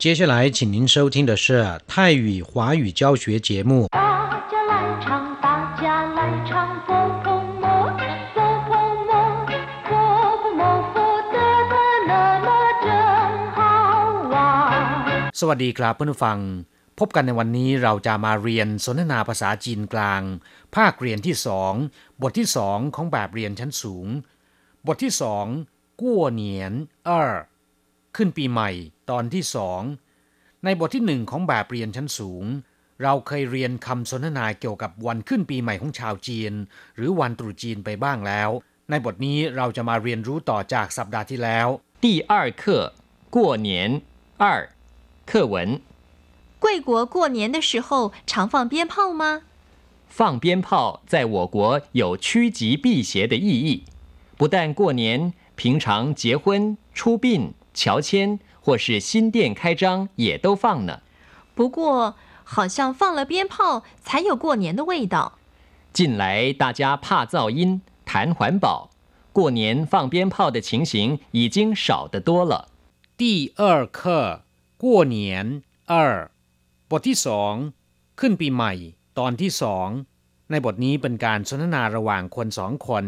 接下来，请您收听的是泰语华语教学节目。大家来唱，大家来唱，佛婆摩，佛婆摩，佛婆摩，佛得得那么真好玩。 สวัสดีครับเพื่อนผู้ฟัง พบกันในวันนี้เราจะมาเรียนสนทนาภาษาจีนกลาง ภาคเรียนที่สองบทที่สองของแบบเรียนชั้นสูง บทที่สองกั่วเหนียนเออ ขึ้นปีใหม่ ตอนที่สองในบทที่หนึ่งของแบบเรียนชั้นสูง เราเคยเรียนคำสนทนาเกี่ยวกับวันขึ้นปีใหม่ของชาวจีน หรือวันตรุษจีนไปบ้างแล้ว ในบทนี้เราจะมาเรียนรู้ต่อจากสัปดาห์ที่แล้ว 第二课过年二课文贵国过年的时候常放鞭炮吗？放鞭炮在我国有趋吉避邪的意义，不但过年，平常结婚、出殡、 乔迁或是新店开张也都放呢。不过好像放了鞭炮才有过年的味道。近来大家怕噪音，谈环保，过年放鞭炮的情形已经少得多了。第二课过年二บทที่สองขึ้นปีใหม่ ตอนที่สองในบทนี้เป็นการสนทนาระหว่างคนสองคน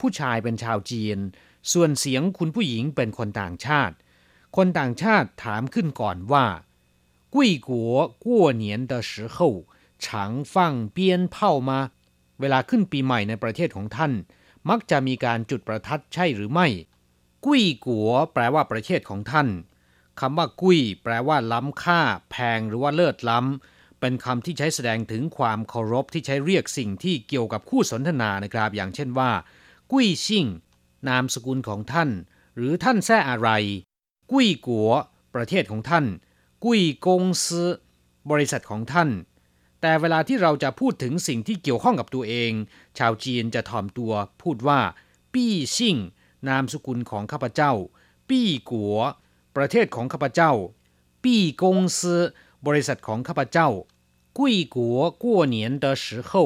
ผู้ชายเป็นชาวจีน ส่วนเสียงคุณผู้หญิงเป็นคนต่างชาติ คนต่างชาติถามขึ้นก่อนว่า贵国过年的时候常放鞭炮吗เวลาขึ้นปีใหม่ในประเทศของท่าน มักจะมีการจุดประทัดใช่หรือไม่ กุ้ยกัวแปลว่าประเทศของท่านคำว่ากุ้ยแปลว่าล้ำค่า แพงหรือว่าเลิศล้ำเป็นคำที่ใช้แสดงถึงความเคารพที่ใช้เรียกสิ่งที่เกี่ยวกับคู่สนทนานะครับ อย่างเช่นว่า กุ้ยซิ่ง นามสกุลของท่าน หรือท่านแท้อะไร กุ้ยกัวประเทศของท่าน กุ้ยกงซืบริษัทของท่าน แต่เวลาที่เราจะพูดถึงสิ่งที่เกี่ยวข้องกับตัวเอง ชาวจีนจะถ่อมตัวพูดว่า ปี้ซิ่ง นามสกุลของข้าพเจ้า ปี้กัว ประเทศของข้าพเจ้า ปี้กงซืบริษัทของข้าพเจ้า กุ้ยกัวกัวเหนียนเดอสืเข้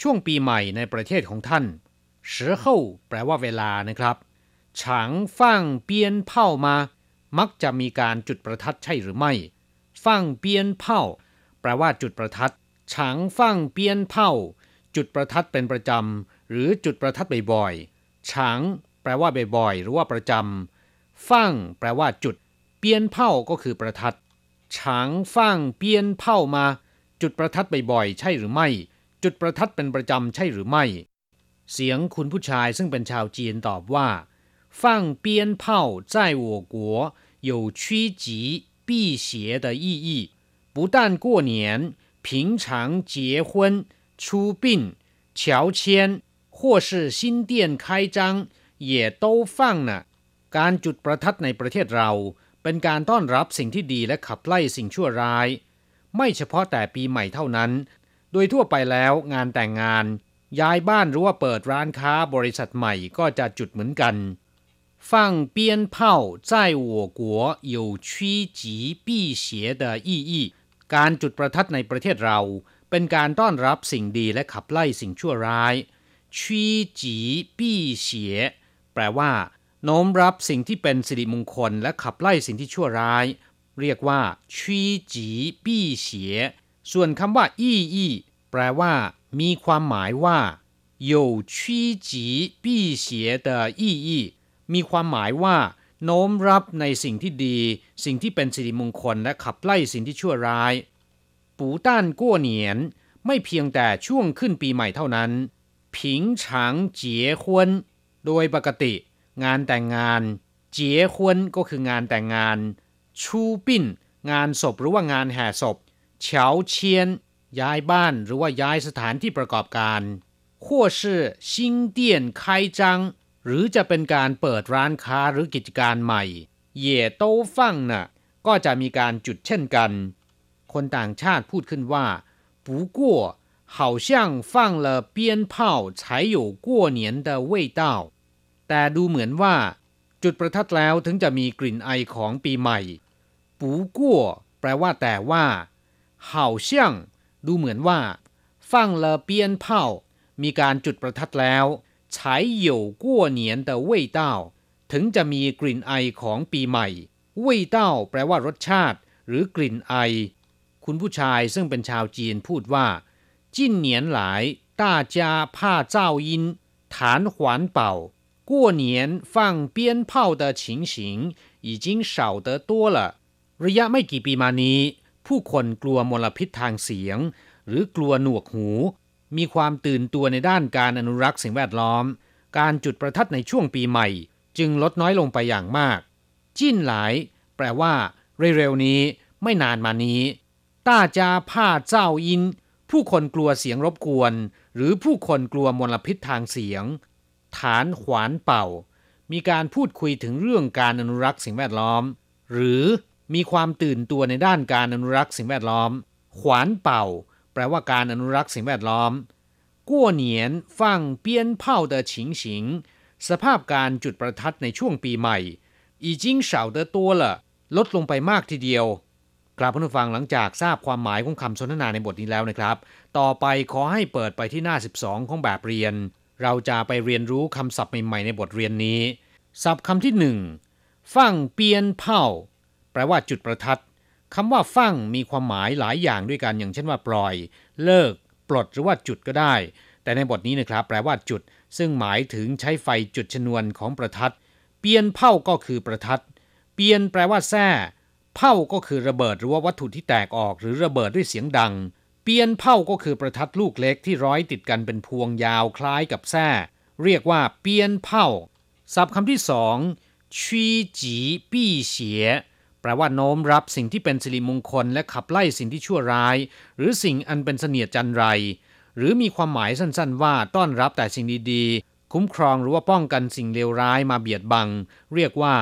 ช่วงปีใหม่ในประเทศของท่านสืเข้แปลว่าเวลานะครับฉางฟั่งเปียนเผามา มักจะมีการจุดประทัดใช่หรือไม่ ฟั่งเปียนเผ่าแปลว่าจุดประทัดฉางฟั่งเปียนเผ่าจุดประทัดเป็นประจำ หรือจุดประทัดบ่อยๆฉางแปลว่าบ่อยๆ หรือว่าประจำ ฟั่งแปลว่าจุด เปียนเผ่าก็คือประทัด ฉางฟั่งเปียนเผ่ามา จุดประทัดบ่อยๆ ใช่หรือไม่ จุดประทัดเป็นประจำใช่หรือไม่ เสียงคุณผู้ชายซึ่งเป็นชาวจีนตอบว่า放鞭炮在我国 有趋吉避邪的意义不但过年平常结婚出殡乔迁或是新店开张也都放呢 การจุดประทัดในประเทศเรา เป็นการต้อนรับสิ่งที่ดีและขับไล่สิ่งชั่วร้าย ไม่เฉพาะแต่ปีใหม่เท่านั้น โดยทั่วไปแล้วงานแต่งงาน ย้ายบ้านหรือว่าเปิดร้านค้าบริษัทใหม่ก็จะจุดเหมือนกัน 放鞭炮在我国有趋吉避邪的意义การจุดประทัดในประเทศเรา เป็นการต้อนรับสิ่งดีและขับไล่สิ่งชั่วร้ายชีจีปี้เสียแปลว่า โน้มรับสิ่งที่เป็นสิริมงคลและขับไล่สิ่งที่ชั่วร้าย เรียกว่าชีจีปี้เสียส่วนคำว่า อี้อี้แปลว่า มีความหมายว่า有趋吉避邪的意义 มีความหมายว่าโน้มรับในสิ่งที่ดี สิ่งที่เป็นสิริมงคลและขับไล่สิ่งที่ชั่วร้าย ปูต้านกั้วเหนียน ไม่เพียงแต่ช่วงขึ้นปีใหม่เท่านั้น ผิงฉางเจี๋ยควนโดยปกติ งานแต่งงาน เจี๋ยควนก็คืองานแต่งงาน ชูปิ้น งานศพหรือว่างานแห่ศพเฉาเชียน ย้ายบ้านหรือว่าย้ายสถานที่ประกอบการขั้วชื่งเตียนไคจัง หรือจะเป็นการเปิดร้านค้าหรือกิจการใหม่ เย่โต้ฟั่งน่ะ ก็จะมีการจุดเช่นกัน คนต่างชาติพูดขึ้นว่า不过好像放了鞭炮才有过年的味道แต่ดูเหมือนว่า จุดประทัดแล้วถึงจะมีกลิ่นไอของปีใหม่不过แปลว่าแต่ว่า好像ดูเหมือนว่า放了鞭炮มีการจุดประทัดแล้ว 才有过年的味道ถึงจะมีกลิ่นไอของปีใหม่味道แปลว่ารสชาติ หรือกลิ่นไอ คุณผู้ชายซึ่งเป็นชาวจีนพูดว่า近年来大家怕噪音谈环保过年放鞭炮的情形已经少得多了ระยะไม่กี่ปีมานี้ ผู้คนกลัวมลพิษทางเสียง หรือกลัวหนวกหู มีความตื่นตัวในด้านการอนุรักษ์สิ่งแวดล้อม การจุดประทัดในช่วงปีใหม่ จึงลดน้อยลงไปอย่างมาก จิ้นหลาย แปลว่า เร็วๆนี้ไม่นานมานี้ต้าจาผ้าเจ้าอิน ผู้คนกลัวเสียงรบกวน หรือผู้คนกลัวมลพิษทางเสียง ฐานขวานเป่า มีการพูดคุยถึงเรื่องการอนุรักษ์สิ่งแวดล้อม หรือมีความตื่นตัวในด้านการอนุรักษ์สิ่งแวดล้อม ขวานเป่า แปลว่าการอนุรักษ์สิ่งแวดล้อมกั้วเหนียนฟังเปี้ยนเผา的情形สภาพการจุดประทัดในช่วงปีใหม่อีจิ้งเฉาเตอตัวละลดลงไปมากทีเดียวกลาบผู้ฟังหลังจากทราบความหมายของคำสนทนาในบทนี้แล้วนะครับ ต่อไปขอให้เปิดไปที่หน้า 12 ของแบบเรียน เราจะไปเรียนรู้คำศัพท์ใหม่ๆในบทเรียนนี้ ศัพท์คำที่หนึ่งฟังเปียนเผาแปลว่าจุดประทัด คำว่าฟั่งมีความหมายหลายอย่างด้วยกันอย่างเช่นว่าปล่อย เลิก ปลดหรือว่าจุดก็ได้ แต่ในบทนี้นะครับ แปลว่าจุด ซึ่งหมายถึงใช้ไฟจุดชนวนของประทัด เปียนเผาก็คือประทัด เปียนแปลว่าแท้เผาก็คือระเบิดหรือว่าวัตถุที่แตกออก หรือระเบิดด้วยเสียงดัง เปียนเผาก็คือประทัดลูกเล็กที่ร้อยติดกันเป็นพวงยาวคล้ายกับแท้เรียกว่าเปียนเผาศัพท์คำที่สองชีจีปี้เสีย แปลว่าโน้มรับสิ่งที่เป็นสิริมงคลและขับไล่สิ่งที่ชั่วร้าย หรือสิ่งอันเป็นเสนียดจันไร หรือมีความหมายสั้นๆ ว่าต้อนรับแต่สิ่งดีๆ คุ้มครองหรือว่าป้องกันสิ่งเลวร้ายมาเบียดบัง เรียกว่า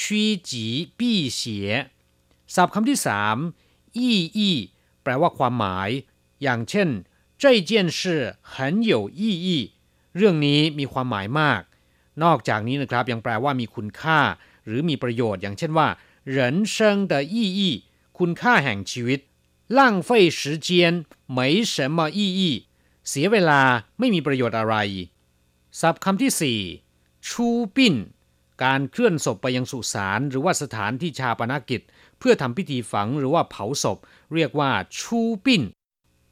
ชีจีปี้เสียศัพท์คำที่สามอี้อี้แปลว่าความหมาย อย่างเช่น这件事很有意义เรื่องนี้มีความหมายมาก นอกจากนี้นะครับยังแปลว่ามีคุณค่า หรือมีประโยชน์ อย่างเช่นว่า 人生的意义คุณค่าแห่งชีวิต浪费时间没什么意义เสียเวลาไม่มีประโยชน์อะไร ศัพท์คำที่สี่ชูปิ้น การเคลื่อนศพไปยังสุสานหรือว่าสถานที่ชาปนกิจ เพื่อทำพิธีฝังหรือว่าเผาศพ เรียกว่าชูปิ้น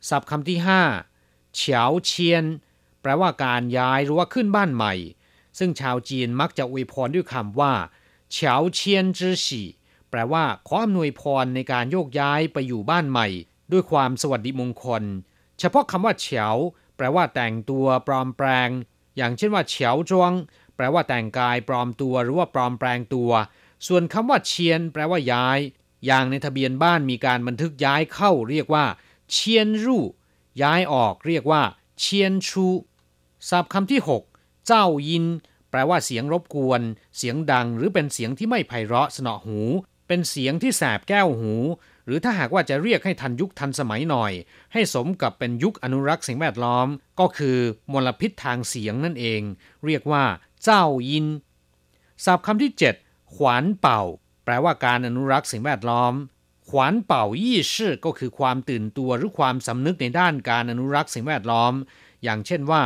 ศัพท์คำที่ห้าเฉาเชียน แปลว่าการย้ายหรือว่าขึ้นบ้านใหม่ ซึ่งชาวจีนมักจะอวยพรด้วยคำว่าเฉาเชียนจื้อฉี แปลว่าขออำนวยพรในการโยกย้ายไปอยู่บ้านใหม่ ด้วยความสวัสดิมงคล เฉพาะคำว่าเฉาแปลว่าแต่งตัวปลอมแปลง อย่างเช่นว่าเฉาจวง แปลว่าแต่งกายปลอมตัวหรือว่าปลอมแปลงตัว ส่วนคำว่าเชียน แปลว่าย้าย อย่างในทะเบียนบ้านมีการบันทึกย้ายเข้า เรียกว่า เชียนรู่ย้ายออกเรียกว่า เชียนชูศัพท์คำที่ 6 เจ้ายิน แปลว่าเสียงรบกวน เสียงดังหรือเป็นเสียงที่ไม่ไพเราะสนอหู เป็นเสียงที่แสบแก้วหู หรือถ้าหากว่าจะเรียกให้ทันยุคทันสมัยหน่อย ให้สมกับเป็นยุคอนุรักษ์สิ่งแวดล้อม ก็คือมลพิษทางเสียงนั่นเอง เรียกว่า เจ้ายิน ศัพท์คำที่ 7 ขวานเป่า แปลว่าการอนุรักษ์สิ่งแวดล้อม ขวานเป่ายี่ชื่อก็คือความตื่นตัวหรือความสำนึกในด้านการอนุรักษ์สิ่งแวดล้อม อย่างเช่นว่า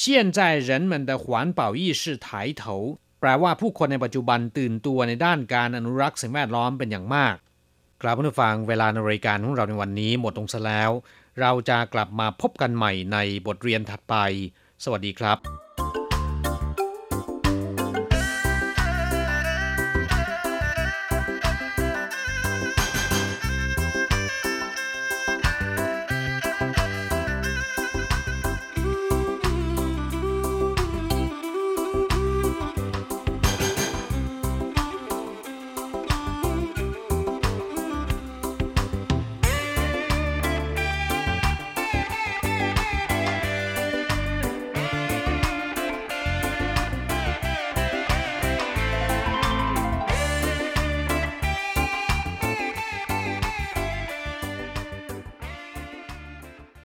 现在人们的环保意识抬头 แปลว่าผู้คนในปัจจุบันตื่นตัวในด้านการอนุรักษ์สิ่งแวดล้อมเป็นอย่างมากกลับผู้ฟังเวลาในรายการของเราในวันนี้หมดลงซะแล้ว เราจะกลับมาพบกันใหม่ในบทเรียนถัดไป สวัสดีครับ